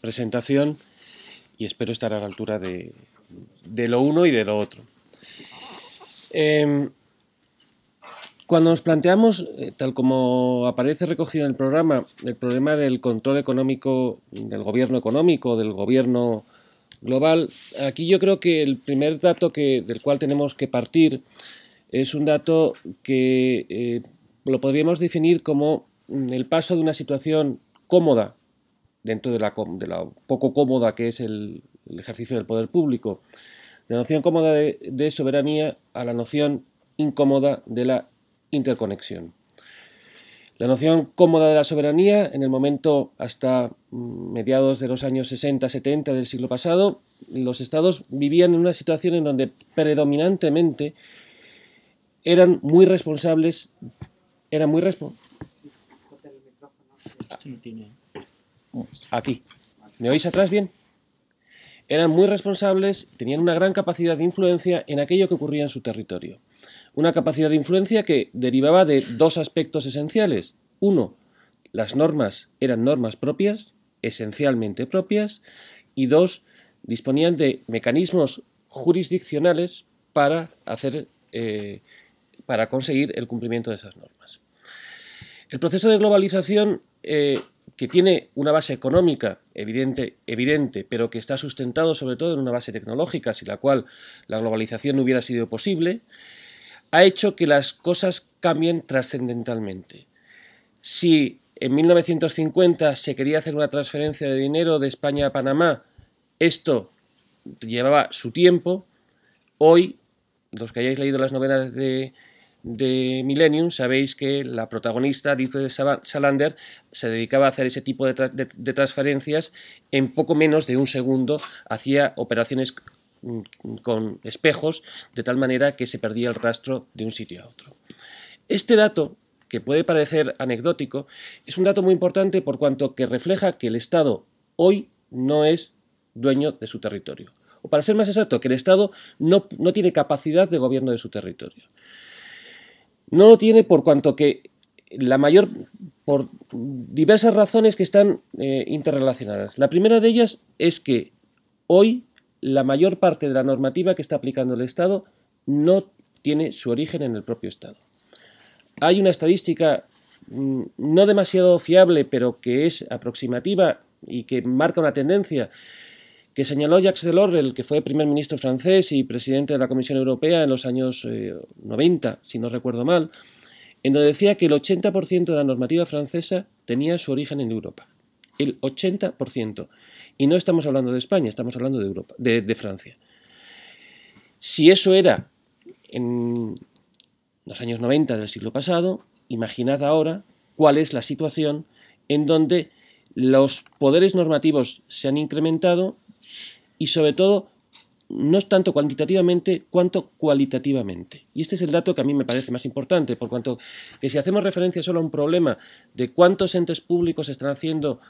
presentación y espero estar a la altura de, lo uno y de lo otro. Em, cuando nos planteamos, eh, tal como aparece recogido en el programa, el problema del control económico, del gobierno económico, del gobierno global, aquí yo creo que el primer dato que, del cual tenemos que partir es un dato que eh, lo podríamos definir como el paso de una situación cómoda, dentro de la, poco cómoda que es el, ejercicio del poder público, de la noción cómoda de soberanía a la noción incómoda de la interconexión. La noción cómoda de la soberanía, en el momento hasta mm, mediados de los años 60-70 del siglo pasado, los estados vivían en una situación en donde predominantemente eran muy responsables, eran muy responsables. Aquí. ¿Me oís atrás bien? Eran muy responsables, tenían una gran capacidad de influencia en aquello que ocurría en su territorio una capacidad de influencia que derivaba de dos aspectos esenciales. Uno, las normas eran normas propias, esencialmente propias, y dos, disponían de mecanismos jurisdiccionales para hacer eh, para conseguir el cumplimiento de esas normas. El proceso de globalización, eh, que tiene una base económica evidente, evidente, pero que está sustentado sobre todo en una base tecnológica, sin la cual la globalización no hubiera sido posible, ha hecho que las cosas cambien trascendentalmente. Si en 1950 se quería hacer una transferencia de dinero de España a Panamá, esto llevaba su tiempo. Hoy, los que hayáis leído las novelas de, Millennium, sabéis que la protagonista, de Salander, se dedicaba a hacer ese tipo de, transferencias en poco menos de un segundo, hacía operaciones con espejos, de tal manera que se perdía el rastro de un sitio a otro. Este dato, que puede parecer anecdótico, es un dato muy importante por cuanto que refleja que el Estado hoy no es dueño de su territorio. O para ser más exacto, que el Estado no, tiene capacidad de gobierno de su territorio. No lo tiene por cuanto que la mayor, por diversas razones que están eh, interrelacionadas. La primera de ellas es que hoy la mayor parte de la normativa que está aplicando el Estado no tiene su origen en el propio Estado. Hay una estadística mm, no demasiado fiable, pero que es aproximativa y que marca una tendencia que señaló Jacques Delors, el que fue primer ministro francés y presidente de la Comisión Europea en los años 90, eh, si no recuerdo mal, en donde decía que el 80% de la normativa francesa tenía su origen en Europa. El 80%. Y no estamos hablando de España, estamos hablando de Europa, de, Francia. Si eso era en los años 90 del siglo pasado, imaginad ahora cuál es la situación en donde los poderes normativos se han incrementado y sobre todo no es tanto cuantitativamente cuanto cualitativamente. Y este es el dato que a mí me parece más importante, por cuanto que si hacemos referencia solo a un problema de cuántos entes públicos están haciendo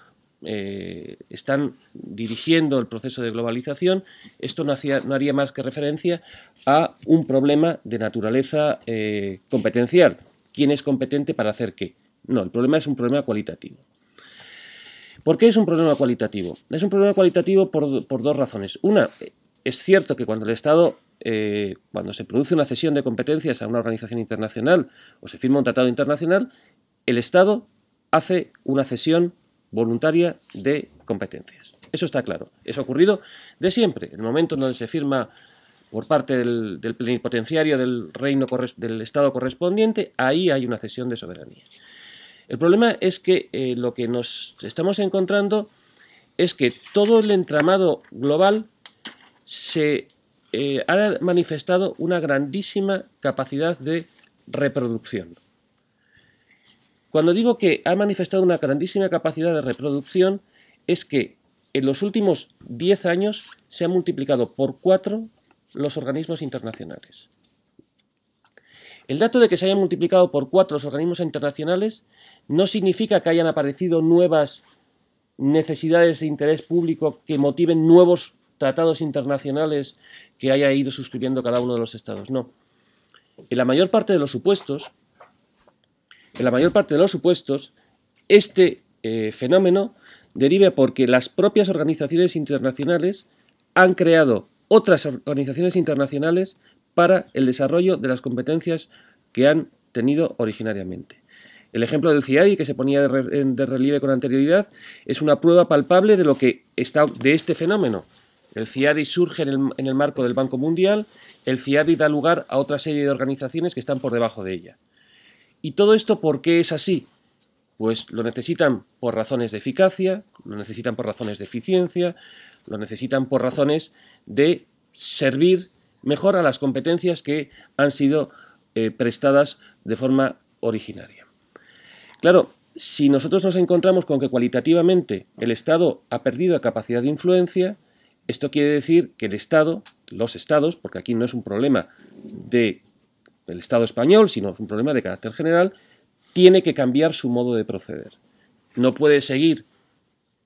eh, están dirigiendo el proceso de globalización, esto no, haría más que referencia a un problema de naturaleza eh, competencial. ¿Quién es competente para hacer qué? No, el problema es un problema cualitativo. ¿Por qué es un problema cualitativo? Es un problema cualitativo por, dos razones. Una, es cierto que cuando el Estado, eh, cuando se produce una cesión de competencias a una organización internacional o se firma un tratado internacional, el Estado hace una cesión voluntaria de competencias. Eso está claro. Eso ha ocurrido de siempre. En el momento en donde se firma por parte del, plenipotenciario del reino del Estado correspondiente, ahí hay una cesión de soberanía. El problema es que eh, lo que nos estamos encontrando es que todo el entramado global se eh, ha manifestado una grandísima capacidad de reproducción. Cuando digo que ha manifestado una grandísima capacidad de reproducción, es que en los últimos 10 años se han multiplicado por 4 los organismos internacionales. El dato de que se hayan multiplicado por 4 los organismos internacionales no significa que hayan aparecido nuevas necesidades de interés público que motiven nuevos tratados internacionales que haya ido suscribiendo cada uno de los estados. No. En la mayor parte de los supuestos, en la mayor parte de los supuestos, este eh, fenómeno deriva porque las propias organizaciones internacionales han creado otras organizaciones internacionales para el desarrollo de las competencias que han tenido originariamente. El ejemplo del CIADI, que se ponía de, relieve con anterioridad, es una prueba palpable de lo que está de este fenómeno. El CIADI surge en el, en el marco del Banco Mundial, el CIADI da lugar a otra serie de organizaciones que están por debajo de ella. ¿Y todo esto por qué es así? Pues lo necesitan por razones de eficacia, lo necesitan por razones de eficiencia, lo necesitan por razones de servir mejor a las competencias que han sido eh, prestadas de forma originaria. Claro, si nosotros nos encontramos con que cualitativamente el Estado ha perdido capacidad de influencia, esto quiere decir que el Estado, los Estados, porque aquí no es un problema del Estado español, sino es un problema de carácter general, tiene que cambiar su modo de proceder. No puede seguir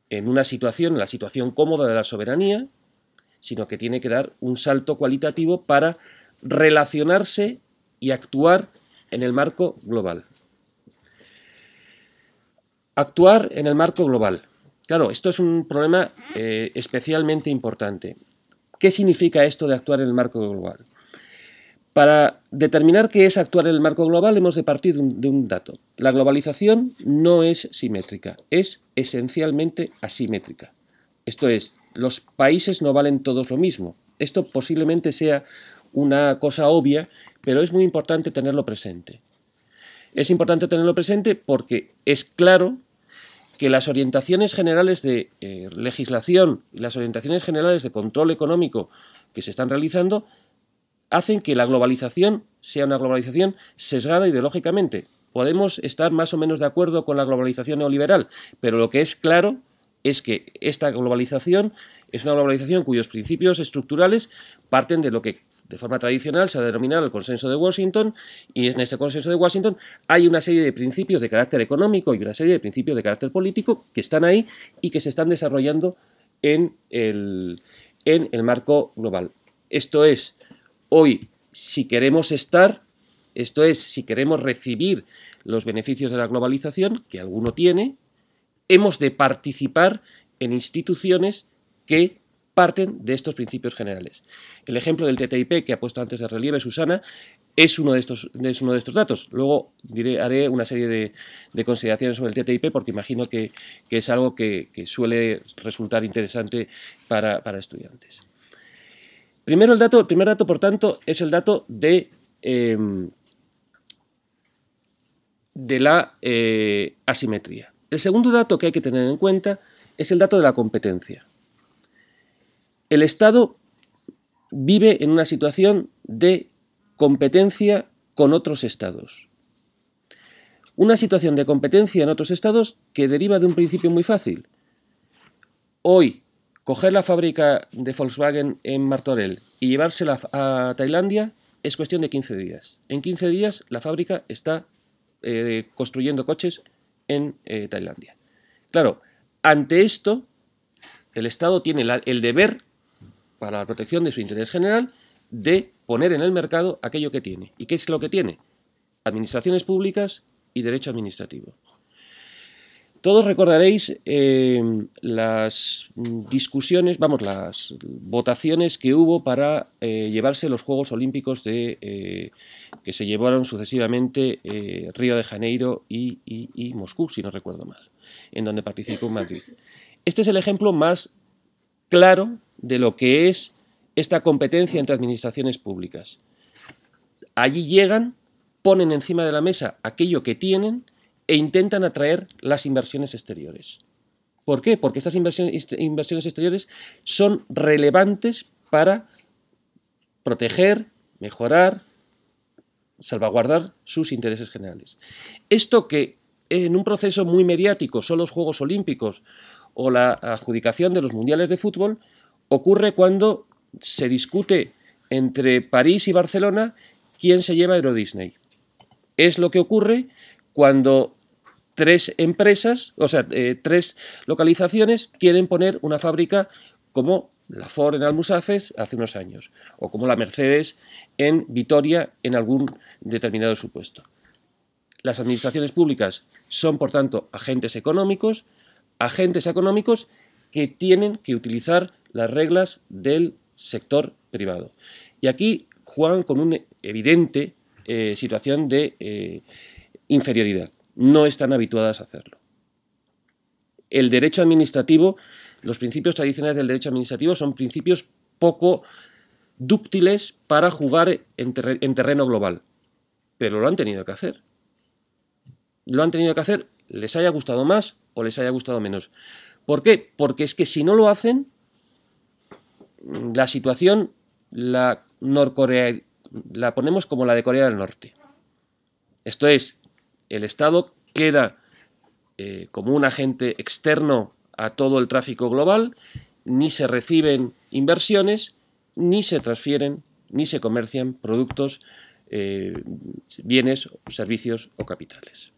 en una situación, en la situación cómoda de la soberanía, sino que tiene que dar un salto cualitativo para relacionarse y actuar en el marco global. Actuar en el marco global. Claro, esto es un problema eh, especialmente importante. ¿Qué significa esto de actuar en el marco global? Para determinar qué es actuar en el marco global hemos de partir de un, dato. La globalización no es simétrica, es esencialmente asimétrica. Esto es, los países no valen todos lo mismo. Esto posiblemente sea una cosa obvia, pero es muy importante tenerlo presente. Es importante tenerlo presente porque es claro que las orientaciones generales de eh, legislación y las orientaciones generales de control económico que se están realizando hacen que la globalización sea una globalización sesgada ideológicamente. Podemos estar más o menos de acuerdo con la globalización neoliberal, pero lo que es claro es que esta globalización es una globalización cuyos principios estructurales parten de lo que de forma tradicional se ha denominado el consenso de Washington y en este consenso de Washington hay una serie de principios de carácter económico y una serie de principios de carácter político que están ahí y que se están desarrollando en el, en el marco global. Esto es, Hoy, si queremos estar, esto es, si queremos recibir los beneficios de la globalización, que alguno tiene, hemos de participar en instituciones que parten de estos principios generales. El ejemplo del TTIP que ha puesto antes de relieve Susana es uno de estos, es uno de estos datos. Luego haré una serie de, consideraciones sobre el TTIP porque imagino que, es algo que, suele resultar interesante para estudiantes. Primero el primer dato, por tanto, es el dato de, em, de la eh, asimetría. El segundo dato que hay que tener en cuenta es el dato de la competencia. El Estado vive en una situación de competencia con otros estados. Una situación de competencia en otros estados que deriva de un principio muy fácil. Hoy Coger la fábrica de Volkswagen en Martorell y llevársela a Tailandia es cuestión de 15 días. En 15 días la fábrica está eh, construyendo coches en eh, Tailandia. Claro, ante esto, el Estado tiene el deber, para la protección de su interés general, de poner en el mercado aquello que tiene. ¿Y qué es lo que tiene? Administraciones públicas y derecho administrativo. Todos recordaréis eh, las discusiones, vamos, las votaciones que hubo para eh, llevarse los Juegos Olímpicos de, eh, que se llevaron sucesivamente Río de Janeiro y, Moscú, si no recuerdo mal, en donde participó Madrid. Este es el ejemplo más claro de lo que es esta competencia entre administraciones públicas. Allí llegan, ponen encima de la mesa aquello que tienen, e intentan atraer las inversiones exteriores. ¿Por qué? Porque estas inversiones exteriores son relevantes para proteger, mejorar, salvaguardar sus intereses generales. Esto que en un proceso muy mediático son los Juegos Olímpicos o la adjudicación de los Mundiales de Fútbol, ocurre cuando se discute entre París y Barcelona quién se lleva Euro Disney. Es lo que ocurre cuando tres empresas, o sea, eh, tres localizaciones quieren poner una fábrica como la Ford en Almusafes hace unos años, o como la Mercedes en Vitoria en algún determinado supuesto. Las administraciones públicas son, por tanto, agentes económicos, agentes económicos que tienen que utilizar las reglas del sector privado. Y aquí juegan con una evidente eh, situación de eh, inferioridad. No están habituadas a hacerlo. El derecho administrativo, los principios tradicionales del derecho administrativo son principios poco dúctiles para jugar en, terreno global. Pero lo han tenido que hacer. Lo han tenido que hacer, les haya gustado más o les haya gustado menos. ¿Por qué? Porque es que si no lo hacen, la situación la Norcorea la ponemos como la de Corea del Norte. Esto es, el Estado queda eh, como un agente externo a todo el tráfico global, ni se reciben inversiones, ni se transfieren, ni se comercian productos, eh, bienes, servicios o capitales.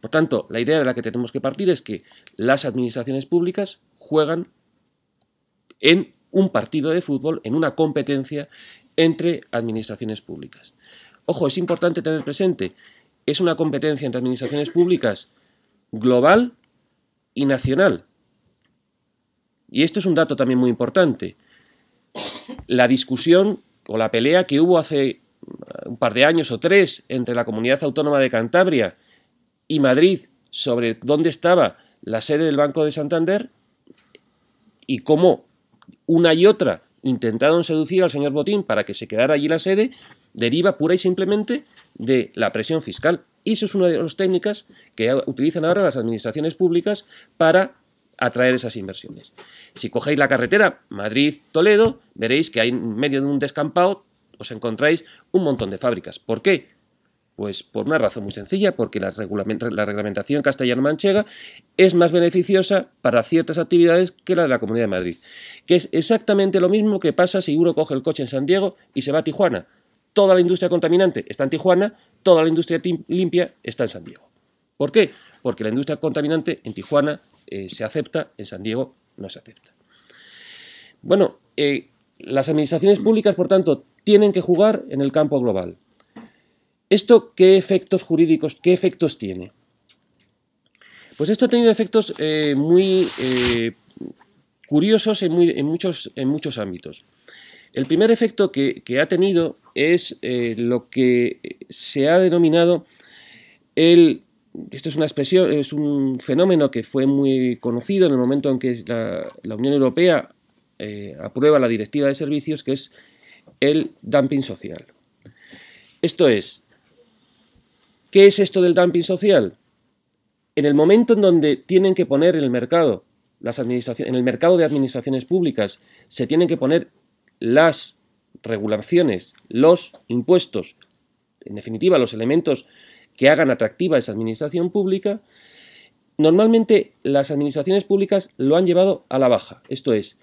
Por tanto, la idea de la que tenemos que partir es que las administraciones públicas juegan en un partido de fútbol, en una competencia entre administraciones públicas. Ojo, es importante tener presente, es una competencia entre administraciones públicas global y nacional. Y esto es un dato también muy importante la discusión o la pelea que hubo hace un par de años o tres entre la Comunidad Autónoma de Cantabria y Madrid sobre dónde estaba la sede del Banco de Santander y cómo una y otra intentaron seducir al señor Botín para que se quedara allí la sede, deriva pura y simplemente de la presión fiscal. Y eso es una de las técnicas que utilizan ahora las administraciones públicas para atraer esas inversiones. Si cogéis la carretera Madrid-Toledo, veréis que hay en medio de un descampado os encontráis un montón de fábricas. ¿Por qué? Pues por una razón muy sencilla, porque la, reglamentación castellano-manchega es más beneficiosa para ciertas actividades que la de la Comunidad de Madrid. Que es exactamente lo mismo que pasa si uno coge el coche en San Diego y se va a Tijuana. Toda la industria contaminante está en Tijuana, toda la industria limpia está en San Diego. ¿Por qué? Porque la industria contaminante en Tijuana eh, se acepta, en San Diego no se acepta. Bueno, eh, las administraciones públicas, por tanto, tienen que jugar en el campo global. ¿Esto qué efectos jurídicos, qué efectos tiene? Pues esto ha tenido efectos eh, muy curiosos en, muchos, en, muchos, ámbitos. El primer efecto que, ha tenido es lo que se ha denominado el esto es una expresión, es un fenómeno que fue muy conocido en el momento en que la, Unión Europea eh, aprueba la directiva de servicios, que es el dumping social. Esto es, ¿qué es esto del dumping social? En el momento en donde tienen que poner el mercado, las administraciones, en el mercado de administraciones públicas, se tienen que poner las regulaciones, los impuestos, en definitiva, los elementos que hagan atractiva esa administración pública, normalmente las administraciones públicas lo han llevado a la baja. Esto es,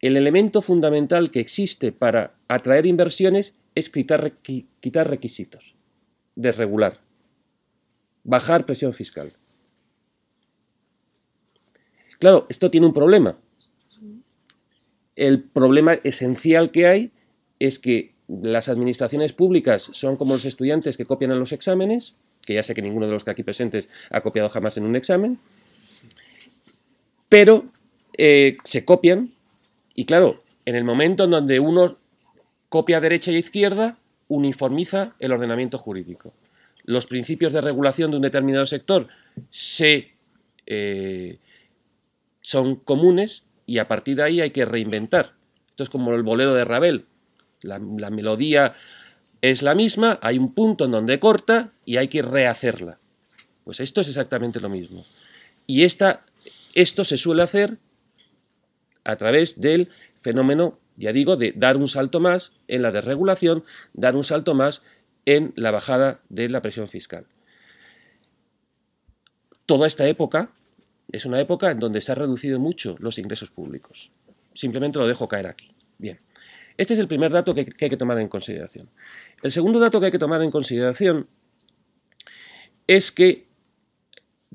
el elemento fundamental que existe para atraer inversiones es quitar, quitar requisitos, desregular, bajar presión fiscal. Claro, esto tiene un problema. El problema esencial que hay es que las administraciones públicas son como los estudiantes que copian en los exámenes, que ya sé que ninguno de los que aquí presentes ha copiado jamás en un examen, pero eh, se copian y claro, en el momento en donde uno copia derecha y izquierda, uniformiza el ordenamiento jurídico. Los principios de regulación de un determinado sector se, eh, son comunes y a partir de ahí hay que reinventar. Esto es como el bolero de Ravel. La, melodía es la misma, hay un punto en donde corta y hay que rehacerla. Pues esto es exactamente lo mismo. Y esta, esto se suele hacer a través del fenómeno, ya digo, de dar un salto más en la desregulación, dar un salto más en la bajada de la presión fiscal. Toda esta época es una época en donde se han reducido mucho los ingresos públicos. Simplemente lo dejo caer aquí. Bien. Este es el primer dato que, hay que tomar en consideración. El segundo dato que hay que tomar en consideración es que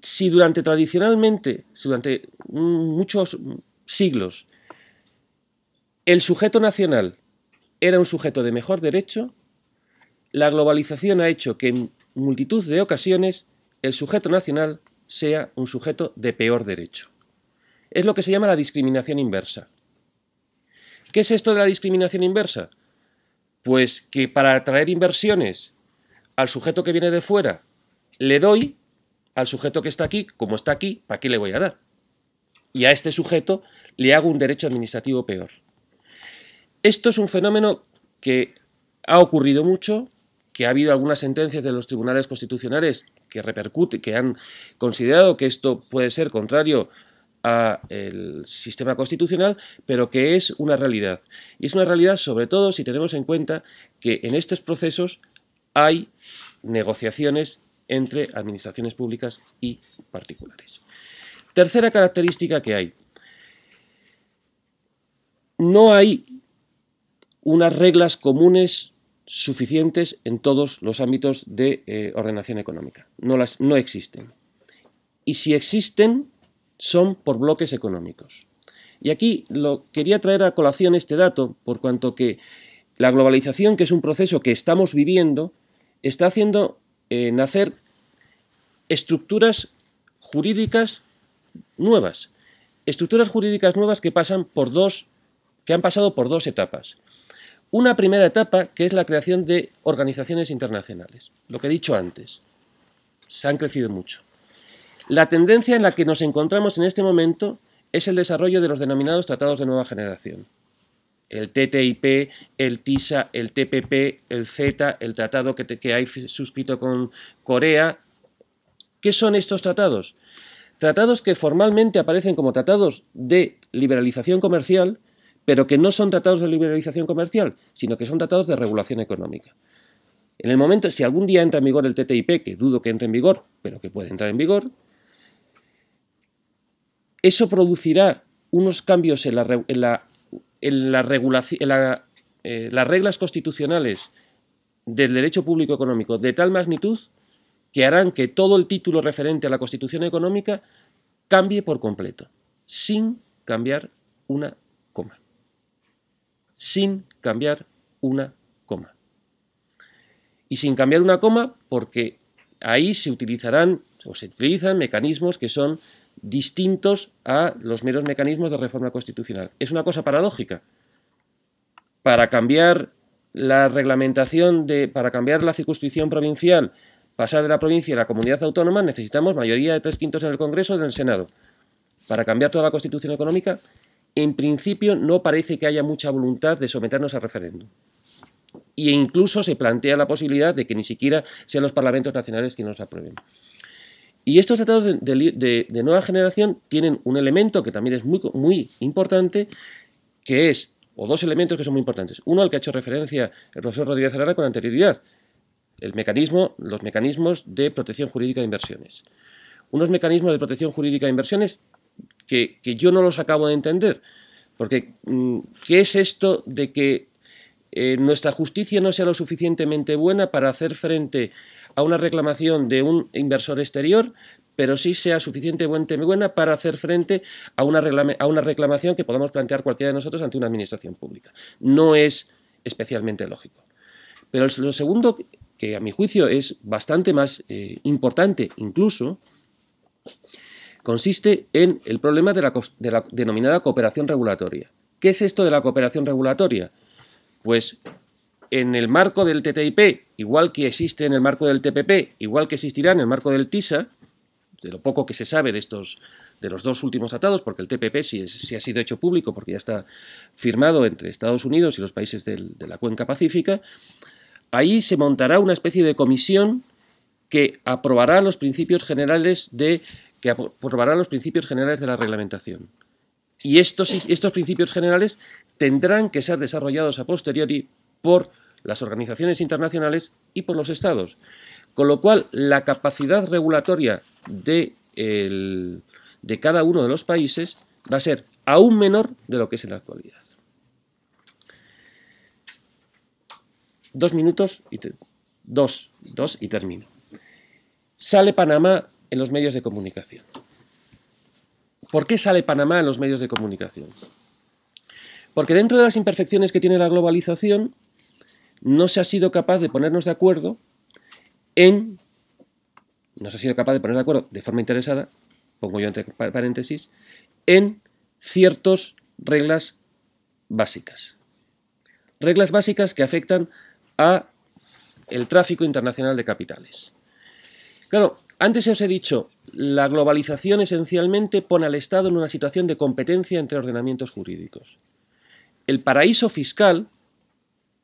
si durante tradicionalmente, durante muchos siglos, el sujeto nacional era un sujeto de mejor derecho, la globalización ha hecho que en multitud de ocasiones el sujeto nacional sea un sujeto de peor derecho. es lo que se llama la discriminación inversa. ¿Qué es esto de la discriminación inversa? Pues que para atraer inversiones al sujeto que viene de fuera le doy, al sujeto que está aquí, como está aquí, ¿para qué le voy a dar? Y a este sujeto le hago un derecho administrativo peor. Esto es un fenómeno que ha ocurrido mucho, que ha habido algunas sentencias de los tribunales constitucionales que repercute, que han considerado que esto puede ser contrario al sistema constitucional, pero que es una realidad. Y es una realidad sobre todo si tenemos en cuenta que en estos procesos hay negociaciones entre administraciones públicas y particulares. Tercera característica que hay. No hay unas reglas comunes suficientes en todos los ámbitos de eh, ordenación económica. No, las, no existen. Y si existen, son por bloques económicos. Y aquí lo quería traer a colación este dato, por cuanto que la globalización, que es un proceso que estamos viviendo, está haciendo eh, nacer estructuras jurídicas nuevas. Estructuras jurídicas nuevas que pasan por dos, que han pasado por dos etapas. Una primera etapa que es la creación de organizaciones internacionales, lo que he dicho antes. Se han crecido mucho. La tendencia en la que nos encontramos en este momento es el desarrollo de los denominados tratados de nueva generación. El TTIP, el TISA, el TPP, el Z, el tratado que, que hay suscrito con Corea. ¿Qué son estos tratados? Tratados que formalmente aparecen como tratados de liberalización comercial, pero que no son tratados de liberalización comercial, sino que son tratados de regulación económica. En el momento, si algún día entra en vigor el TTIP, que dudo que entre en vigor, pero que puede entrar en vigor, eso producirá unos cambios en, la, en, la, eh, las reglas constitucionales del derecho público económico de tal magnitud que harán que todo el título referente a la constitución económica cambie por completo, sin cambiar una coma sin cambiar una coma. Y sin cambiar una coma porque ahí se utilizarán o se utilizan mecanismos que son distintos a los meros mecanismos de reforma constitucional. Es una cosa paradójica. Para cambiar la reglamentación de, para cambiar la circunscripción provincial, pasar de la provincia a la comunidad autónoma, necesitamos mayoría de tres quintos en el Congreso y en el Senado. Para cambiar toda la constitución económica, en principio no parece que haya mucha voluntad de someternos a referéndum. E incluso se plantea la posibilidad de que ni siquiera sean los parlamentos nacionales quienes los aprueben. Y estos tratados de, nueva generación tienen un elemento que también es muy, importante, que es, o dos elementos que son muy importantes. Uno al que ha hecho referencia el profesor Rodríguez Herrera con anterioridad, el mecanismo, los mecanismos de protección jurídica de inversiones. Unos mecanismos de protección jurídica de inversiones que, yo no los acabo de entender. Porque, mm, ¿qué es esto de que eh, nuestra justicia no sea lo suficientemente buena para hacer frente a una reclamación de un inversor exterior, pero sí sea suficientemente buena para hacer frente a una, reclamación que podamos plantear cualquiera de nosotros ante una administración pública? No es especialmente lógico. Pero lo segundo, que a mi juicio es bastante más eh, importante incluso, consiste en el problema de la, denominada cooperación regulatoria. ¿Qué es esto de la cooperación regulatoria? Pues en el marco del TTIP, igual que existe en el marco del TPP, igual que existirá en el marco del TISA, de lo poco que se sabe de estos de los dos últimos tratados, porque el TPP sí, ha sido hecho público, porque ya está firmado entre Estados Unidos y los países de la cuenca pacífica, ahí se montará una especie de comisión que aprobará los principios generales de que aprobará los principios generales de la reglamentación. Y estos, estos principios generales tendrán que ser desarrollados a posteriori por las organizaciones internacionales y por los estados. Con lo cual, la capacidad regulatoria de, de cada uno de los países va a ser aún menor de lo que es en la actualidad. Dos minutos y dos, dos y termino. Sale Panamá en los medios de comunicación. ¿Por qué sale Panamá en los medios de comunicación? Porque dentro de las imperfecciones que tiene la globalización, no se ha sido capaz de ponernos de acuerdo en. No se ha sido capaz de poner de acuerdo de forma interesada, pongo yo entre paréntesis, en ciertas reglas básicas. Reglas básicas que afectan a el tráfico internacional de capitales. Claro, antes os he dicho, la globalización esencialmente pone al Estado en una situación de competencia entre ordenamientos jurídicos. El paraíso fiscal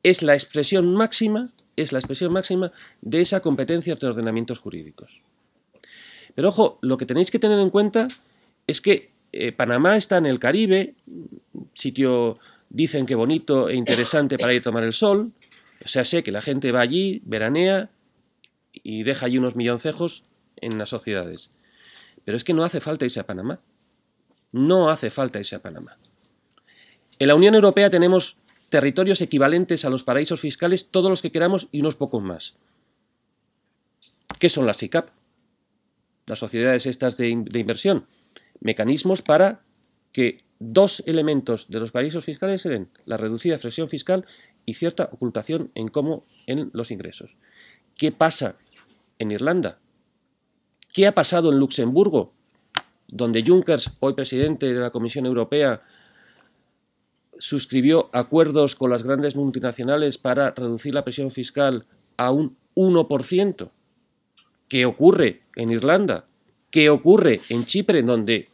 es la expresión máxima, es la expresión máxima de esa competencia entre ordenamientos jurídicos. Pero ojo, lo que tenéis que tener en cuenta es que eh, Panamá está en el Caribe, sitio dicen que bonito e interesante para ir a tomar el sol, o sea, sé que la gente va allí, veranea y deja allí unos milloncejos en las sociedades. Pero es que no hace falta irse a Panamá. No hace falta irse a Panamá. En la Unión Europea tenemos territorios equivalentes a los paraísos fiscales, todos los que queramos y unos pocos más. ¿Qué son las SICAP? Las sociedades estas de, inversión. Mecanismos para que dos elementos de los paraísos fiscales se den, la reducida presión fiscal y cierta ocultación en cómo en los ingresos. ¿Qué pasa en Irlanda? ¿Qué ha pasado en Luxemburgo? Donde Junckers, hoy presidente de la Comisión Europea, suscribió acuerdos con las grandes multinacionales para reducir la presión fiscal a un 1%. ¿Qué ocurre en Irlanda? ¿Qué ocurre en Chipre, donde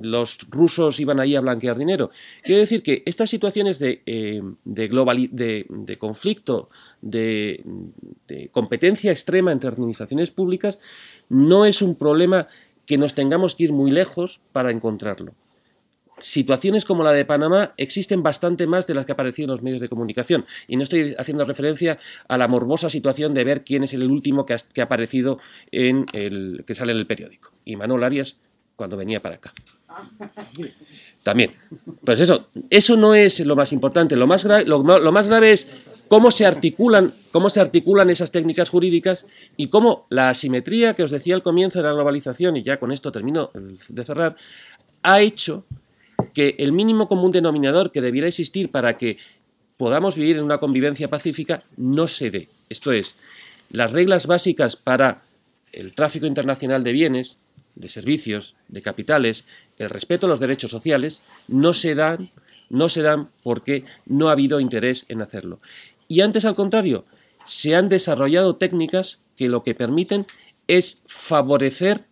los rusos iban ahí a blanquear dinero. Quiero decir que estas situaciones de, eh, de, conflicto, de, competencia extrema entre administraciones públicas, no es un problema que nos tengamos que ir muy lejos para encontrarlo. Situaciones como la de Panamá existen bastante más de las que aparecían en los medios de comunicación. Y no estoy haciendo referencia a la morbosa situación de ver quién es el último que ha, aparecido en el que sale en el periódico. Y Manuel Arias cuando venía para acá. También. Pues eso, eso no es lo más importante. Lo más, grave, lo, más grave es cómo se articulan, cómo se articulan esas técnicas jurídicas y cómo la asimetría que os decía al comienzo de la globalización, y ya con esto termino de cerrar, ha hecho que el mínimo común denominador que debiera existir para que podamos vivir en una convivencia pacífica no se dé. Esto es, las reglas básicas para el tráfico internacional de bienes, de servicios, de capitales, el respeto a los derechos sociales, no se dan, no se dan porque no ha habido interés en hacerlo. Y antes, al contrario, se han desarrollado técnicas que lo que permiten es favorecer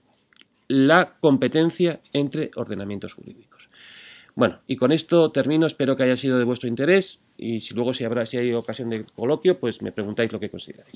la competencia entre ordenamientos jurídicos. Bueno, y con esto termino, espero que haya sido de vuestro interés y si luego si habrá si hay ocasión de coloquio, pues me preguntáis lo que consideráis.